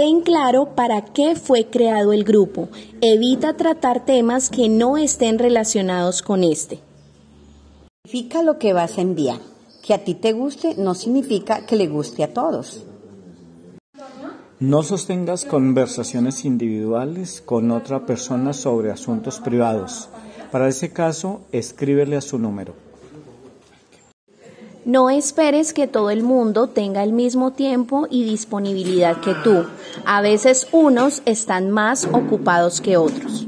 Ten claro para qué fue creado el grupo. Evita tratar temas que no estén relacionados con este. Significa lo que vas a enviar. Que a ti te guste no significa que le guste a todos. No sostengas conversaciones individuales con otra persona sobre asuntos privados. Para ese caso, escríbele a su número. No esperes que todo el mundo tenga el mismo tiempo y disponibilidad que tú. A veces unos están más ocupados que otros.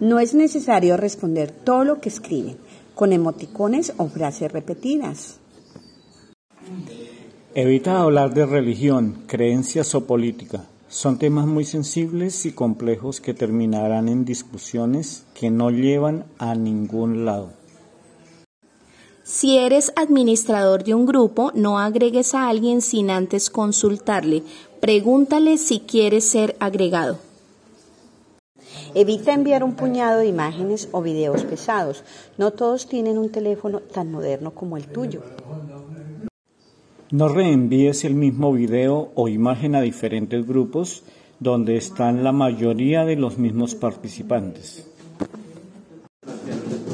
No es necesario responder todo lo que escriben con emoticones o frases repetidas. Evita hablar de religión, creencias o política. Son temas muy sensibles y complejos que terminarán en discusiones que no llevan a ningún lado. Si eres administrador de un grupo, no agregues a alguien sin antes consultarle. Pregúntale si quiere ser agregado. Evita enviar un puñado de imágenes o videos pesados. No todos tienen un teléfono tan moderno como el tuyo. No reenvíes el mismo video o imagen a diferentes grupos donde están la mayoría de los mismos participantes.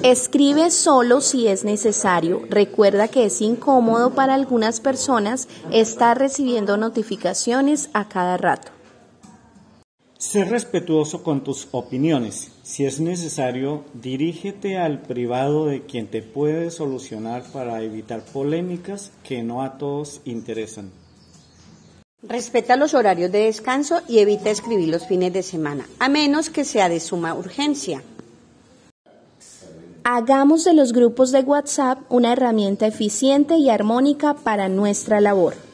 Escribe solo si es necesario. Recuerda que es incómodo para algunas personas estar recibiendo notificaciones a cada rato. Sé respetuoso con tus opiniones. Si es necesario, dirígete al privado de quien te puede solucionar para evitar polémicas que no a todos interesan. Respeta los horarios de descanso y evita escribir los fines de semana, a menos que sea de suma urgencia. Hagamos de los grupos de WhatsApp una herramienta eficiente y armónica para nuestra labor.